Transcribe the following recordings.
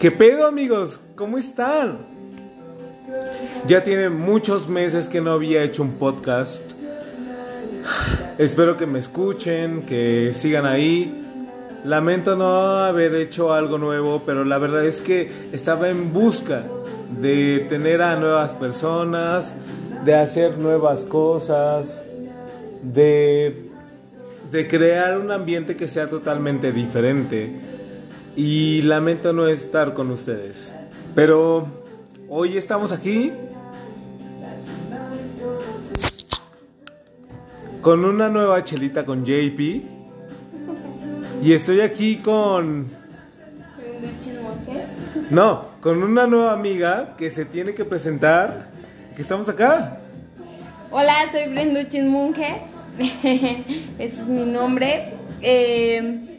¿Qué pedo amigos? ¿Cómo están? Ya tiene muchos meses que no había hecho un podcast. Espero que me escuchen, que sigan ahí. Lamento no haber hecho algo nuevo, pero la verdad es que estaba en busca de tener a nuevas personas, de hacer nuevas cosas, de, de crear un ambiente que sea totalmente diferente. Y lamento no estar con ustedes. Pero hoy estamos aquí con una nueva chelita con JP. Y estoy aquí con... No, con una nueva amiga que se tiene que presentar. Que estamos acá. Hola, soy Brenduchin Munge. Ese es mi nombre. Eh,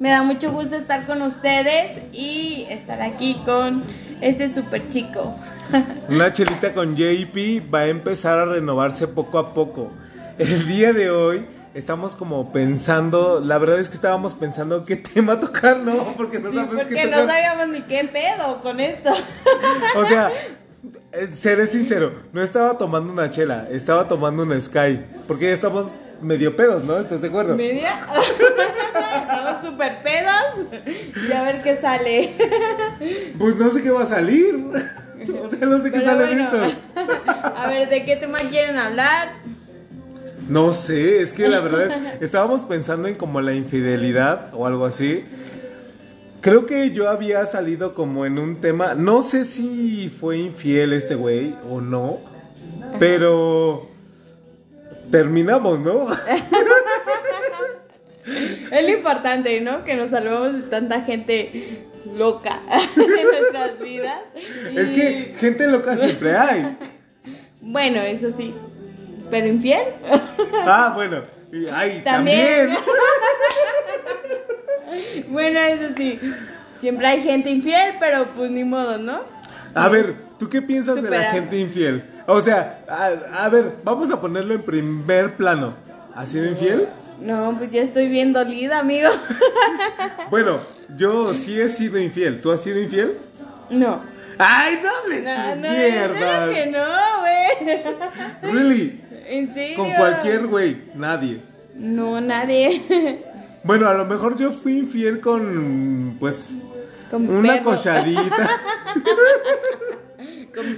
me da mucho gusto estar con ustedes y estar aquí con este super chico. Una chelita con JP va a empezar a renovarse poco a poco. El día de hoy estamos como pensando, la verdad es que estábamos pensando qué tema tocar, ¿no? Porque no Sí, sabes porque qué no tocar. sabíamos ni qué pedo con esto. O sea, eh, seré sincero, no estaba tomando una chela, estaba tomando una Sky. Porque ya estamos medio pedos, ¿no? ¿Estás de acuerdo? ¿Media? Estamos super pedos. Y a ver qué sale. Pues no sé qué va a salir. O sea, no sé qué sale bueno, esto. a ver, ¿de qué tema quieren hablar? No sé, es que la verdad estábamos pensando en como la infidelidad o algo así. Creo que yo había salido como en un tema, no sé si fue infiel este güey o no, pero terminamos, ¿no? Es lo importante, ¿no? Que nos salvamos de tanta gente loca en nuestras vidas. Es que gente loca siempre hay. Bueno, eso sí. ¿Pero infiel? Ah, bueno, ay, También. también. bueno, eso sí. Siempre hay gente infiel, pero pues ni modo, ¿no? A ver, ¿tú qué piensas de la gente infiel? O sea, a, a ver, vamos a ponerlo en primer plano. ¿Ha sido infiel? No, pues ya estoy bien dolida, amigo. Bueno, yo sí he sido infiel. ¿Tú has sido infiel? No. ¡Ay, no hables No, no, mierdas! que no, güey. Really, ¿En serio? con cualquier güey, nadie. No, nadie. Bueno, a lo mejor yo fui infiel con, pues, Con una perro. cochadita,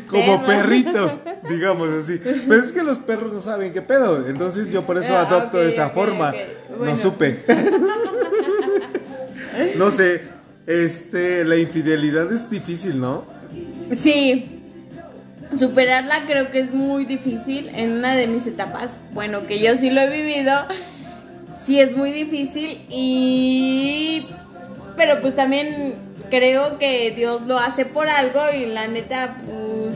Como perrito, digamos así. Pero es que los perros no saben qué pedo, entonces yo por eso Ah, adopto esa forma. No supe. no sé, este, la infidelidad es difícil, ¿no? Sí. Superarla creo que es muy difícil en una de mis etapas. Bueno, que yo sí lo he vivido. Sí es muy difícil y... Pero pues también creo que Dios lo hace por algo y la neta pues...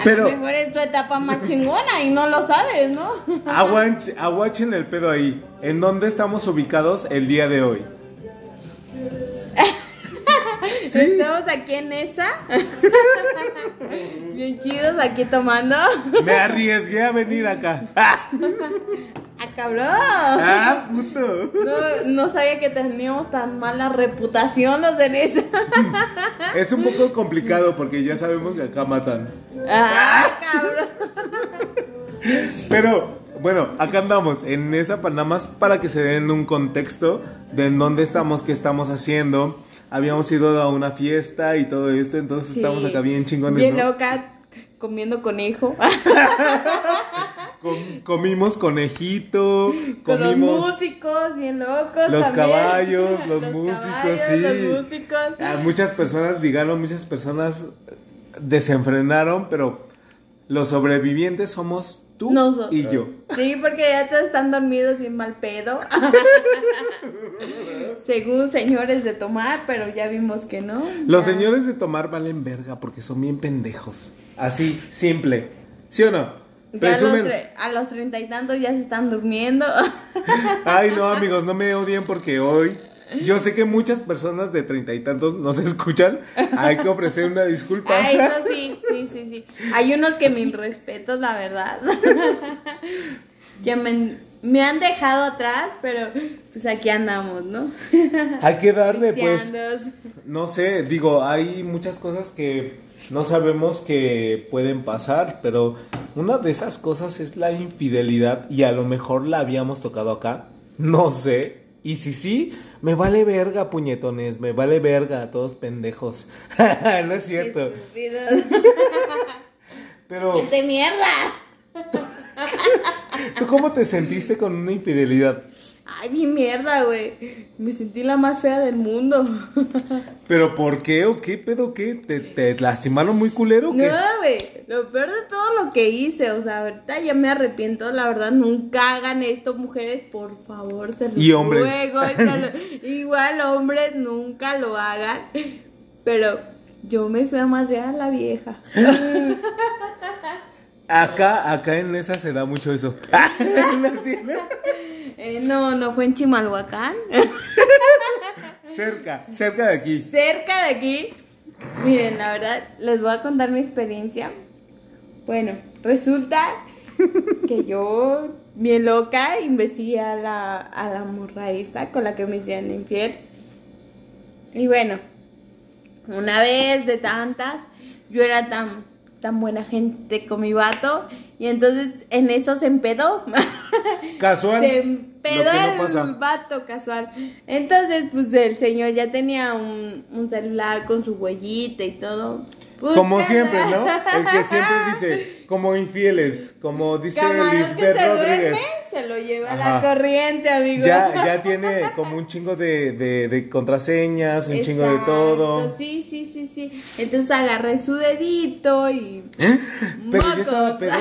A Pero- lo mejor es tu etapa más chingona y no lo sabes, ¿no? Aguanch- aguachen el pedo ahí. ¿En dónde estamos ubicados el día de hoy? Sí. Estamos aquí en esa. Bien chidos aquí tomando. Me arriesgué a venir acá. ¡Ah! ¡Ah, cabrón! ¡Ah, puto! No, no sabía que teníamos tan mala reputación los de esa. Es un poco complicado porque ya sabemos que acá matan. ¡Ah, cabrón! Pero, bueno, acá andamos en esa más para que se den un contexto de en dónde estamos, qué estamos haciendo. Habíamos ido a una fiesta y todo esto, entonces Sí. estamos acá bien chingones, Bien ¿no? loca, comiendo conejo. Com- comimos conejito, Con los comimos músicos, bien locos. Los también. caballos, los músicos, caballos, sí. Los músicos. a muchas personas, digamos, muchas personas desenfrenaron, pero los sobrevivientes somos tú Nosotros. y yo. Sí, porque ya todos están dormidos bien mal pedo. Según señores de tomar, pero ya vimos que no. Los Ya. señores de tomar valen verga porque son bien pendejos. Así, simple. ¿Sí o no? Ya a los, a treinta y tantos ya se están durmiendo. Ay, no, amigos, no me odien porque hoy. Yo sé que muchas personas de treinta y tantos nos escuchan. Hay que ofrecer una disculpa. Ah, eso sí, sí, sí, sí. Hay unos que mil respetos, la verdad. Ya me, me han dejado atrás, pero pues aquí andamos, ¿no? Hay que darle, pues. No sé, digo, hay muchas cosas que no sabemos que pueden pasar, pero una de esas cosas es la infidelidad y a lo mejor la habíamos tocado acá, no sé. Y si sí, me vale verga, puñetones, me vale verga, todos pendejos. no es cierto. Pero, ¡De mierda! ¿tú cómo te sentiste con una infidelidad? Ay, mi mierda, güey. Me sentí la más fea del mundo. ¿Pero por qué o qué pedo qué? ¿Te, te lastimaron muy culero o qué? No, güey. Lo peor de todo lo que hice, o sea, ahorita ya me arrepiento, la verdad, nunca hagan esto, mujeres, por favor, se los Y hombres. ruego, se lo- igual hombres, nunca lo hagan. Pero yo me fui a madrear a la vieja. Acá, acá en esa se da mucho eso. ¿No es cierto? Eh, no, no fue en Chimalhuacán. cerca, cerca de aquí. cerca de aquí. Miren, la verdad, les voy a contar mi experiencia. Bueno, resulta que yo, bien loca, investigué a la, a la morra esta con la que me hicieron infiel. Y bueno, una vez de tantas, yo era tan, tan buena gente con mi vato. Y entonces en eso se empedó. Casual. Se empedó no el vato casual. Entonces, pues el señor ya tenía un, un celular con su huellita y todo. Como siempre, ¿no? El que siempre dice, como infieles, como dice Lisbeth se Rodríguez. duerme, se lo lleva Ajá. la corriente, amigo. Ya, ya tiene como un chingo de, de, de contraseñas, un chingo de todo. Sí, sí, sí, sí. Entonces agarré su dedito y. Pero ya Mocos. estaba pedo.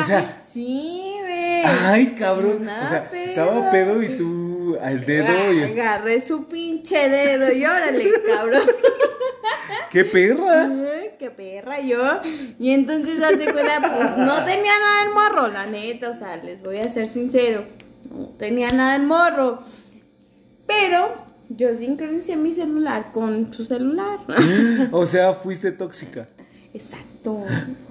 O sea, Sí, güey. ay, cabrón. O sea, pedo. estaba pedo y tú al dedo. Y... Agarré su pinche dedo y órale, cabrón. ¡Qué perra! Ay, qué perra yo. Y entonces, de cuenta, pues no tenía nada el morro, la neta, o sea, les voy a ser sincero. No tenía nada el morro. Pero yo sincronicé mi celular con su celular. O sea, fuiste tóxica. Exacto.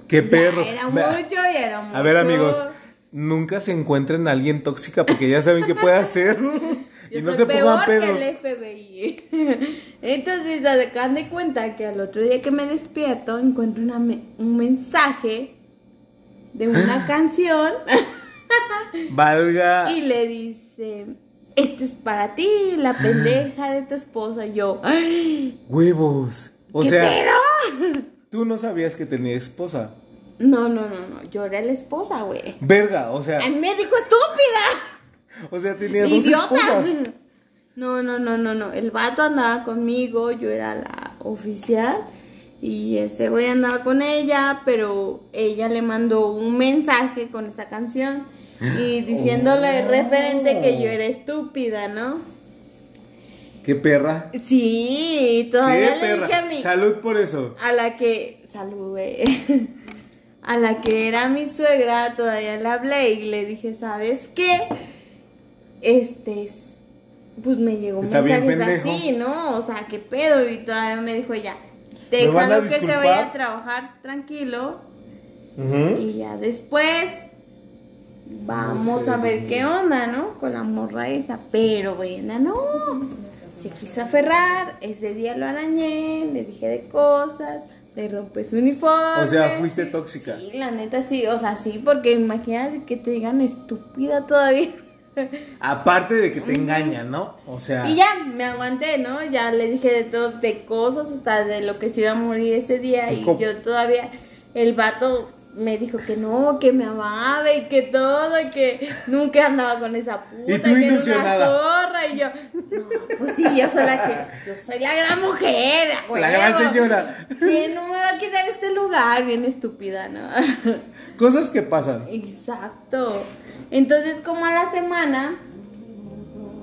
¡Qué Ya perro! Era mucho y era mucho. A ver, amigos, nunca se encuentren a alguien tóxica porque ya saben qué puede hacer. Yo y no soy se pongan peor que pedos. el FBI. Entonces, hagan de cuenta que al otro día que me despierto, encuentro una me- un mensaje de una canción Valga. y le dice: Esto es para ti, la pendeja de tu esposa. Y yo, ¡ay! Huevos. O ¿Qué sea, pedo? tú no sabías que tenía esposa. No, no, no, no. Yo era la esposa, güey. Verga, o sea, A mí me dijo estúpida. o sea, tenía dos ¡Idiota! esposas. No, no, no, no, no. El vato andaba conmigo, yo era la oficial. Y ese güey andaba con ella, pero ella le mandó un mensaje con esa canción. Y diciéndole Oh. referente que yo era estúpida, ¿no? Qué perra. Sí, todavía Qué le dije a perra. mi. Salud por eso. A la que. Salud, güey. A la que era mi suegra, todavía le hablé y le dije, ¿sabes qué? Este. es- Pues me llegó un Está bien mensaje pendejo. así, ¿no? O sea, ¿qué pedo? Y todavía me dijo ya. ¿Me van a Déjalo que se vaya a trabajar tranquilo. Y ya después. Vamos a ver qué onda, ¿no? Con la morra esa. Pero Brenda no. Se quiso aferrar. Ese día lo arañé. Le dije de cosas. Le rompí su uniforme. O sea, fuiste tóxica. Sí, la neta sí. O sea, sí, porque imagínate que te digan estúpida todavía. Aparte de que te engañan, ¿no? O sea, Y ya, me aguanté, ¿no? Ya le dije de todo, de cosas, hasta de lo que se iba a morir ese día. Pues, y ¿cómo? yo todavía, el vato me dijo que no, que me amaba y que todo, que nunca andaba con esa puta. Y tú que ilusionada. Era una zorra. Y yo, no, pues sí, yo soy la que, yo soy la gran mujer, a la gran señora. ¿Quién no me va a quitar este lugar? Bien estúpida, ¿no? Cosas que pasan. Exacto. Entonces, como a la semana,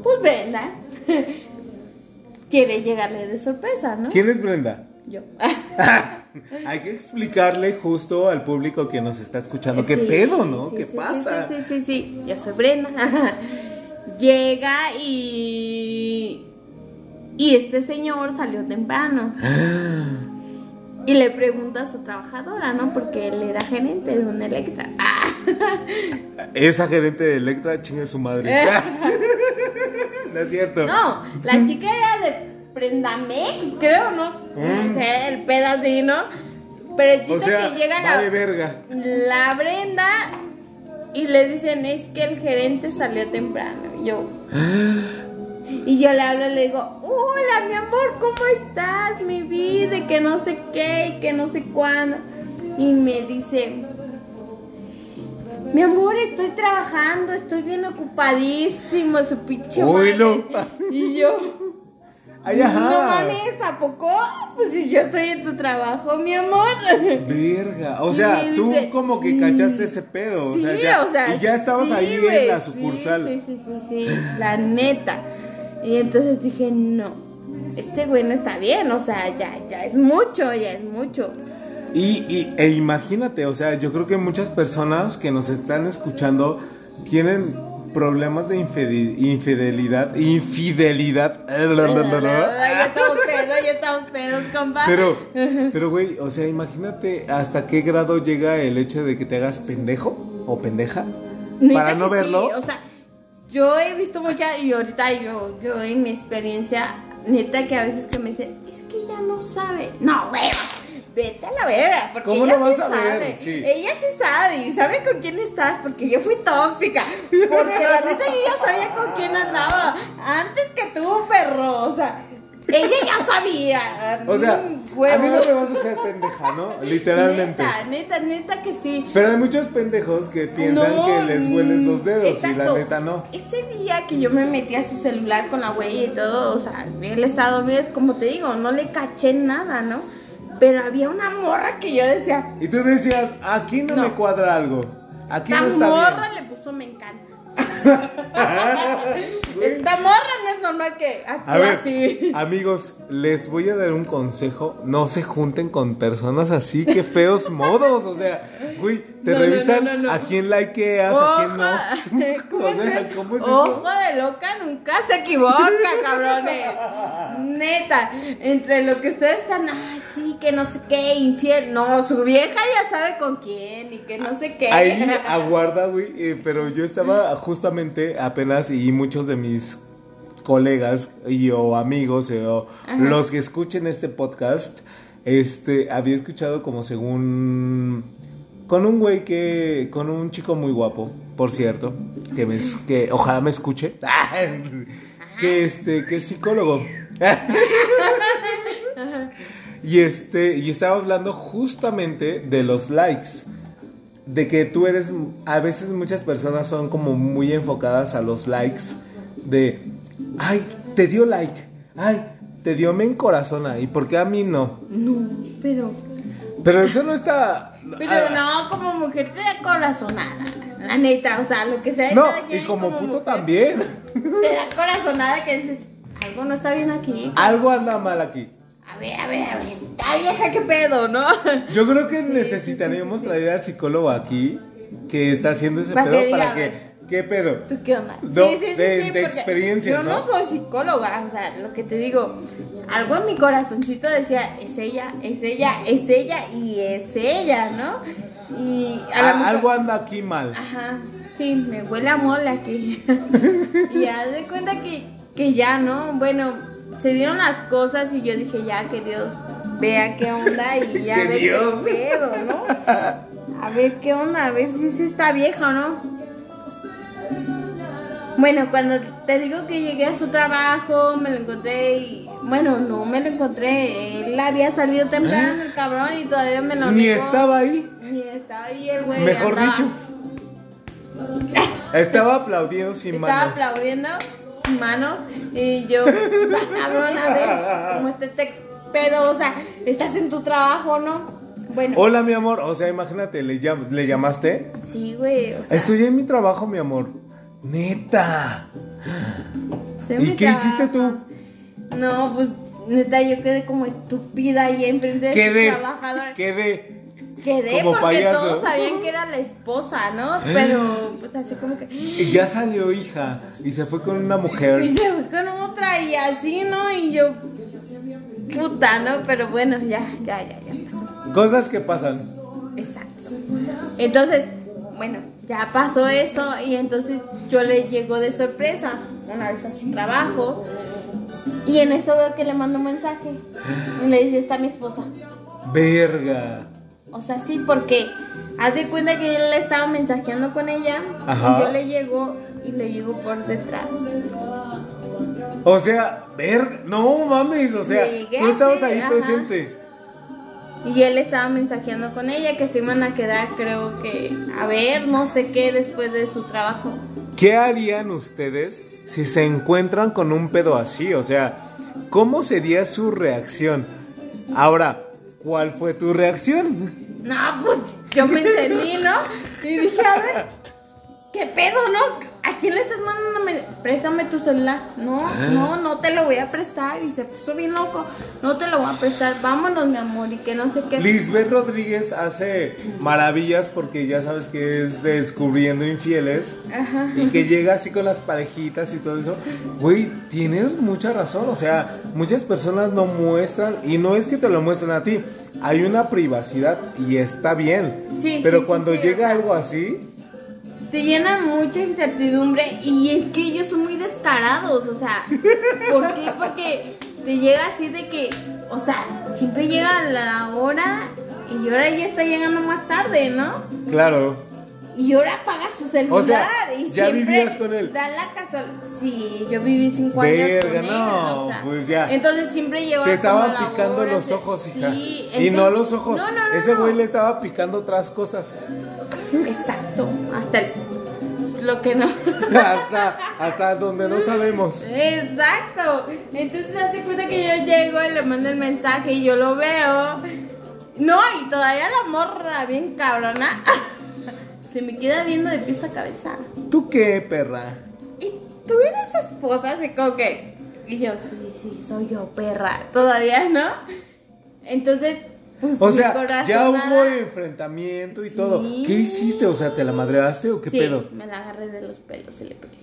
pues Brenda quiere llegarle de sorpresa, ¿no? ¿Quién es Brenda? Yo. Hay que explicarle justo al público que nos está escuchando qué pedo, ¿no? sí, ¿Qué sí, pasa? Sí, sí, sí, sí, Yo soy Brenda. Llega y. Y este señor salió temprano. Y le pregunta a su trabajadora, ¿no? Porque él era gerente de una Electra. Esa gerente de Electra chingue su madre. no es cierto. No, la chica era de Prendamex, creo, ¿no? No sé, el pedacito, Pero el chiste Mm. O sea, que llega vale la, verga. la Brenda y le dicen, es que el gerente salió temprano. Y yo... Y yo le hablo y le digo, hola mi amor, ¿cómo estás? Mi vida, y que no sé qué, y que no sé cuándo. Y me dice, mi amor, estoy trabajando, estoy bien ocupadísimo, su pinche Uy, madre". no. Y yo, Ay, ajá. no mames, ¿a poco? Pues si yo estoy en tu trabajo, mi amor. Verga. O sea, tú dice, como que cachaste ese pedo. Sí, o sea, ya, o sea, y ya estabas sí, ahí en la sí, sucursal. Sí, sí, sí, sí, la neta. Y entonces dije, no, este güey no está bien, o sea, ya, ya es mucho, ya es mucho. Y, y- e imagínate, o sea, yo creo que muchas personas que nos están escuchando tienen problemas de infide- infidelidad, infidelidad. ya estamos pedos, ya estamos pedos, compa. Pero, pero güey, o sea, imagínate hasta qué grado llega el hecho de que te hagas pendejo o pendeja para no verlo. sí, o sea, yo he visto mucha y ahorita yo, yo en mi experiencia, neta que a veces que me dicen, es que ella no sabe. No, güey, vete a la verga, porque ¿Cómo ella no vas sí a ver? sabe. Sí. Ella sí sabe y sabe con quién estás, porque yo fui tóxica. Porque la neta yo ya sabía con quién andaba. Antes que tú, perro. O sea, ella ya sabía. O sea, Mm, a mí no me vas a hacer pendeja, ¿no? Literalmente. Neta, neta, neta que sí. Pero hay muchos pendejos que piensan No, que les hueles los dedos exacto. y la neta no. Ese día que yo me metí a su celular con la huella y todo, o sea, él estaba dormido, como te digo, no le caché nada, ¿no? Pero había una morra que yo decía, Y tú decías, aquí no, No. me cuadra algo. Aquí esta no está morra bien. le puso me encanta. esta morra no es normal que actúe A ver, así. amigos, les voy a dar un consejo. No se junten con personas así, que feos modos. O sea, güey, te No, revisan no, a quién likeas, a quién no. ¿Cómo, O sea, se- ¿cómo es Ojo eso? de loca nunca se equivoca, cabrones. Neta, entre lo que ustedes están, ah, sí, que no sé qué, infiel. No, su vieja ya sabe con quién y que no sé qué. Ahí aguarda, güey. eh, pero yo estaba justamente apenas y muchos de mis colegas y o amigos eh, o los que escuchen este podcast, este, había escuchado como según con un güey que con un chico muy guapo, por cierto, que me que ojalá me escuche, que este que es psicólogo. Y este, y estaba hablando justamente de los likes. De que tú eres, a veces muchas personas son como muy enfocadas a los likes. De, ay, te dio like. Ay, te dio me encorazona. ¿Y por qué a mí no? No, pero. Pero eso no está... Pero no, como mujer te da corazonada. La neta, o sea, lo que sea. No, y como puto mujer, también. Te da corazonada que dices, algo no está bien aquí. Algo anda mal aquí. A ver, a ver, a ver, está vieja, qué pedo, ¿no? Yo creo que Sí, necesitaríamos sí, sí, traer al psicólogo aquí que está haciendo ese Para que pedo diga, para que... ¿Qué pedo? ¿Tú qué onda? No, sí, sí, sí, de- sí, de porque experiencias, Yo no, ¿no? soy psicóloga, o sea, lo que te digo, algo en mi corazoncito decía, es ella, es ella, es ella y es ella, ¿no? Y a lo A- mejor- algo anda aquí mal. Ajá, sí, me huele a mola aquí. y haz de cuenta que, que ya, ¿no? Bueno, se dieron las cosas y yo dije, ya, que Dios vea qué onda y ya ve qué pedo, ¿no? A ver qué onda, a ver si se está vieja o no. Bueno, cuando te digo que llegué a su trabajo, me lo encontré y... Bueno, no me lo encontré. Él había salido temprano, el cabrón, y todavía me lo Ni negó. estaba ahí. Ni estaba ahí el güey. Mejor andaba- dicho. Estaba aplaudiendo sin Estaba manos. aplaudiendo sin manos y yo, o sea, cabrón, a ver cómo está este pedo, o sea, estás en tu trabajo, ¿no? Bueno, Hola, mi amor. O sea, imagínate, le, llam- le llamaste. sí, güey, o sea, Estoy en mi trabajo, mi amor. Neta. ¿Y qué hiciste trabajo. No, pues, neta, yo quedé como estúpida ahí enfrente de Quedé. su trabajador. Quedé. Quedé como porque payaso. todos sabían que era la esposa, ¿no? Pero, pues, así como que... Y ya salió, hija. Y se fue con una mujer. Y se fue con otra y así, ¿no? Y yo, puta, ¿no? Pero bueno, ya, ya, ya, ya pasó. Cosas que pasan. Exacto. Entonces, bueno, ya pasó eso y entonces yo le llego de sorpresa una vez a su trabajo y en eso veo que le mando un mensaje y le dice, está mi esposa. Verga. O sea, sí, porque hace cuenta que él le estaba mensajeando con ella Ajá. y yo le llego y le llego por detrás. O sea, verga. No mames, o sea, tú estabas ahí ajá. presente. Y él estaba mensajeando con ella que se iban a quedar, creo que, a ver, no sé qué, después de su trabajo. ¿Qué harían ustedes si se encuentran con un pedo así? O sea, ¿cómo sería su reacción? Ahora, ¿cuál fue tu reacción? No, pues yo me entendí, ¿no? Y dije, a ver, ¿qué pedo, no? ¿A quién le estás mandando? me- Préstame tu celular. No, no, no te lo voy a prestar. Y se puso bien loco. No te lo voy a prestar. Vámonos, mi amor. Y que no sé qué. Lisbeth Rodríguez hace maravillas porque ya sabes que es de descubriendo infieles Ajá. y que llega así con las parejitas y todo eso. Güey, tienes mucha razón. O sea, muchas personas no muestran y no es que te lo muestren a ti. Hay una privacidad y está bien. Sí, Pero sí, cuando sí, llega algo así, Te llena mucha incertidumbre y es que ellos son muy descarados, o sea, ¿por qué? Porque te llega así de que, o sea, siempre llega la hora y ahora ya está llegando más tarde, ¿no? claro. Y ahora apaga su celular O sea, y ¿ya siempre vivías con él? Da la casa. Sí, yo viví cinco años Verga, él. no, o sea, pues ya. Entonces siempre llegaba Te estaban como picando hora, los ojos, hija. Sí, y no entonces- los ojos. No, no, no. Ese güey le estaba picando otras cosas. Exacto, hasta el- lo que no. hasta, hasta donde no sabemos. Exacto. Entonces hace cuenta que yo llego y le mando el mensaje y yo lo veo. No, y todavía la morra bien cabrona. Se me queda viendo de pies a cabeza. ¿Tú qué, perra? ¿Y tú eres esposa? Así como que. Y yo, sí, sí, soy yo, perra. Todavía, ¿no? Entonces, pues. O sea, ya hubo enfrentamiento y Sí. todo. ¿Qué hiciste? O sea, ¿te la madreaste o qué Sí, pedo? me la agarré de los pelos y le pegué.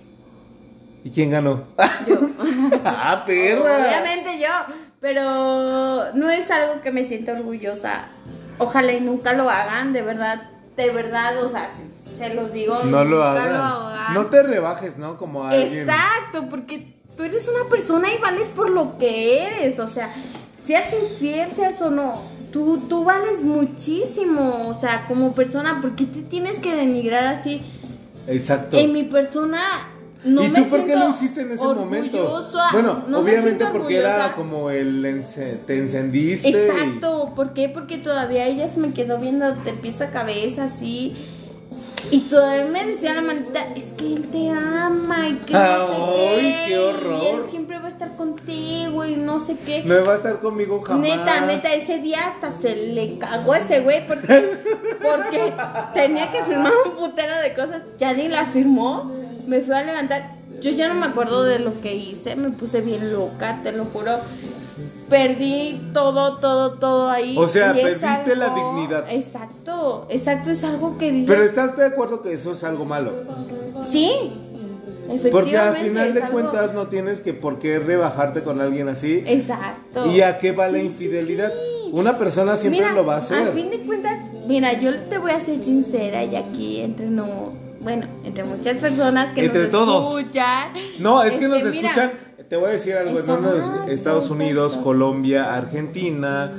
¿Y quién ganó? Yo. ¡Ah, perra! Obviamente yo, pero no es algo que me sienta orgullosa. Ojalá y nunca lo hagan, de verdad, de verdad, o sea, si- se los digo, No lo hagan. lo hagan. No te rebajes, ¿no? Como alguien. Exacto, porque tú eres una persona y vales por lo que eres, o sea, seas infiel, seas o no, tú, tú vales muchísimo, o sea, como persona, ¿por qué te tienes que denigrar así? Exacto. En mi persona no ¿Y me tú por qué siento lo hiciste en ese momento? Bueno, no me obviamente porque era como el ence- te encendiste. y- Exacto, ¿por qué? Porque todavía ella se me quedó viendo de pies a cabeza así. Y todavía me decía la manita, es que él te ama y que no sé Ay, qué. qué horror. Y él siempre estar contigo y no sé qué. No va a estar conmigo jamás. Neta, neta, ese día hasta se le cagó ese güey porque, porque tenía que firmar un putero de cosas. Ya ni la firmó. Me fui a levantar. Yo ya no me acuerdo de lo que hice. Me puse bien loca, te lo juro. Perdí todo, todo, todo ahí. O sea, perdiste la dignidad. Exacto, exacto. Es algo que. Pero estás de acuerdo que eso es algo malo. Sí. Porque al final de algo- cuentas no tienes que por qué rebajarte con alguien así. Exacto. ¿Y a qué va la Sí, infidelidad? sí. Una persona siempre Mira, lo va a hacer. A fin de cuentas, mira, yo te voy a ser sincera y aquí entre no, bueno, entre muchas personas que Entre nos todos. escuchan. No, es que este, nos mira, escuchan, te voy a decir algo, hermanos, Estados Unidos. Colombia, Argentina,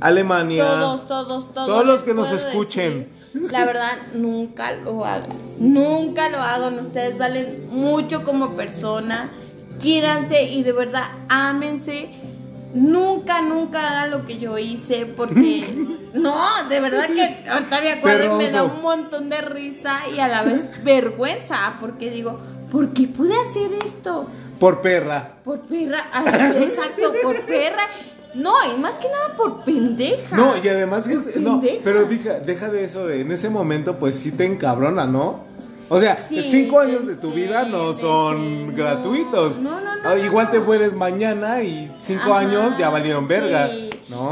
Alemania. Todos, todos, todos. Todos los que nos escuchen. decir, La verdad, nunca lo hagan. Nunca lo hagan. Ustedes valen mucho como persona. Quiéranse y de verdad ámense. Nunca, nunca hagan lo que yo hice porque no, de verdad que ahorita me acuerdo y me da un montón de risa y a la vez vergüenza porque digo, ¿por qué pude hacer esto? Por perra. Por perra, ah, exacto, por perra. No, y más que nada por pendeja. No, y además es, no, pero deja, deja de eso, en ese momento pues sí te encabrona, ¿no? O sea, Sí, cinco años de tu vida no son sí. Gratuitos. no, no, no, Ah, Igual te mueres mañana y cinco Ajá, años ya valieron verga.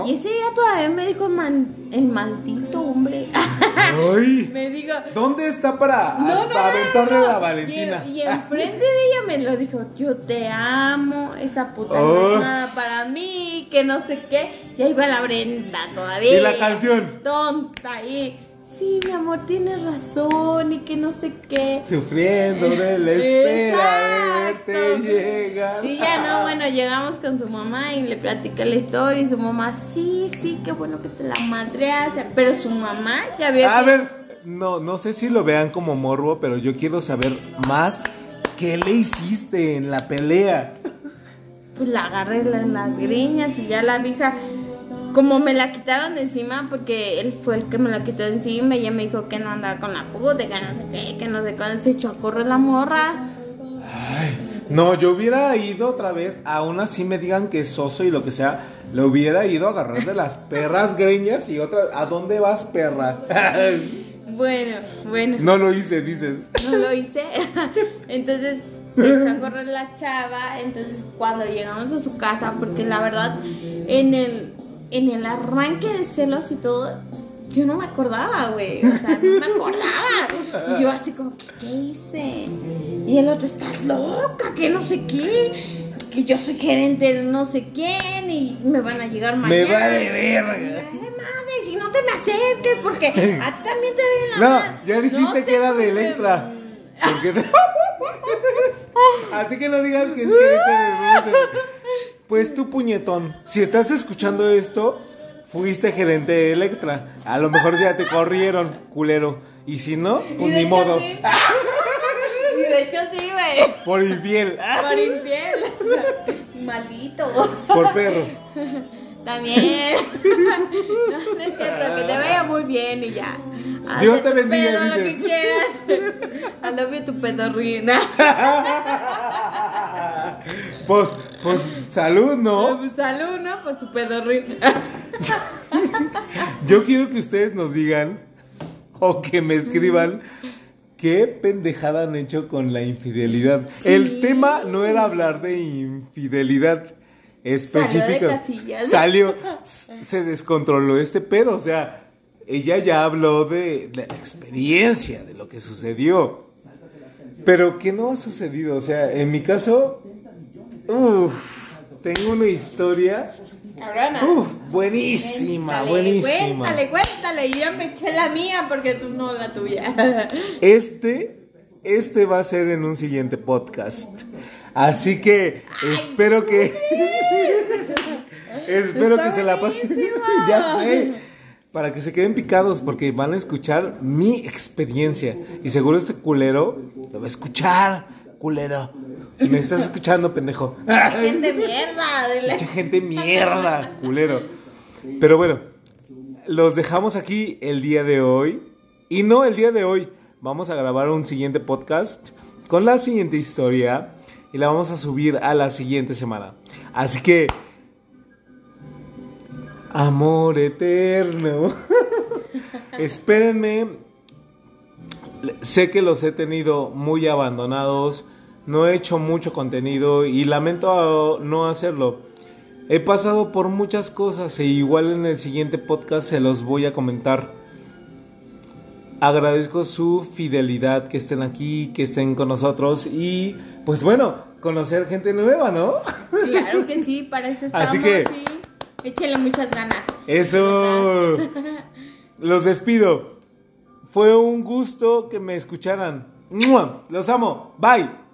Y ese día todavía me dijo el, man- el maldito hombre. Ay, me dijo. ¿dónde está para, No, no, para aventarle la Valentina? Y, y enfrente de ella me lo dijo, yo te amo, esa puta no Oh. es nada para mí, que no sé qué. Y ahí va la Brenda todavía. ¿Y la canción? Tonta, y sí, mi amor, tienes razón, y que no sé qué. Sufriendo de la espera de verte Exacto. llegar. Y ya no, bueno, llegamos con su mamá y le platica la historia y su mamá, sí, sí, qué bueno que te la madreas. Pero su mamá ya había... A ver, no, no sé si lo vean como morbo, pero yo quiero saber más. ¿Qué le hiciste en la pelea? pues la agarré en las greñas y ya la vieja, como me la quitaron encima, porque él fue el que me la quitó encima y ella me dijo que no andaba con la puta, que no sé qué, que no sé cuándo, se echó a correr la morra. No, yo hubiera ido otra vez, aún así me digan que es soso y lo que sea, le hubiera ido a agarrar de las perras greñas y otra, ¿a dónde vas, perra? Bueno, bueno, no lo hice, dices. no lo hice. Entonces se echó a correr la chava. Entonces cuando llegamos a su casa, porque la verdad, en el, en el arranque de celos y todo, yo no me acordaba, güey. O sea, no me acordaba. Y yo así como, ¿qué, qué hice? Y el otro, estás loca, que no sé qué. Que yo soy gerente de no sé quién y me van a llegar mañana. Me vale verga. madre, si no te me acerques, porque a ti también te doy la No, madre. ya dijiste No que era de. Electra. Porque Así que no digas que es gerente de. Pues tú, puñetón, si estás escuchando esto, fuiste gerente de Electra. A lo mejor ya te corrieron, culero. Y si no, pues ni modo. sí. Y de hecho sí, güey. Por infiel. Por infiel. Maldito. Por perro. También. No, no es cierto, que te vaya muy bien y ya. Haz Dios te tu bendiga, pedo lo que quieras. I love you, tu pedorrina. Pues, pues, salud, ¿no? Salud, ¿no? Pues tu pedorrina. Yo quiero que ustedes nos digan o que me escriban qué pendejada han hecho con la infidelidad. El tema no era hablar de infidelidad específica. Salió, se descontroló este pedo, o sea, ella ya habló de, de la experiencia, de lo que sucedió. Pero ¿qué no ha sucedido? O sea, en mi caso, uf, tengo una historia Cabrona. uf, buenísima, Cuéntale, buenísima. Cuéntale, cuéntale. Yo me eché la mía porque tú no la tuya. Este, este va a ser en un siguiente podcast. Así que espero que. espero que se la pasen. ya sé. Para que se queden picados porque van a escuchar mi experiencia. Y seguro este culero lo va a escuchar, culero. Me estás escuchando, pendejo. Gente mierda. dile. Mucha gente mierda, culero. Pero bueno, los dejamos aquí el día de hoy. Y no el día de hoy. Vamos a grabar un siguiente podcast con la siguiente historia. Y la vamos a subir a la siguiente semana. Así que... Amor eterno. Espérenme. Sé que los he tenido muy abandonados. No he hecho mucho contenido y lamento no hacerlo. He pasado por muchas cosas e igual en el siguiente podcast se los voy a comentar. Agradezco su fidelidad, que estén aquí, que estén con nosotros y pues bueno, conocer gente nueva, ¿no? Claro que sí, para eso estamos. Así que- sí. Échale muchas ganas. Eso. Los despido. Fue un gusto que me escucharan. Los amo. Bye.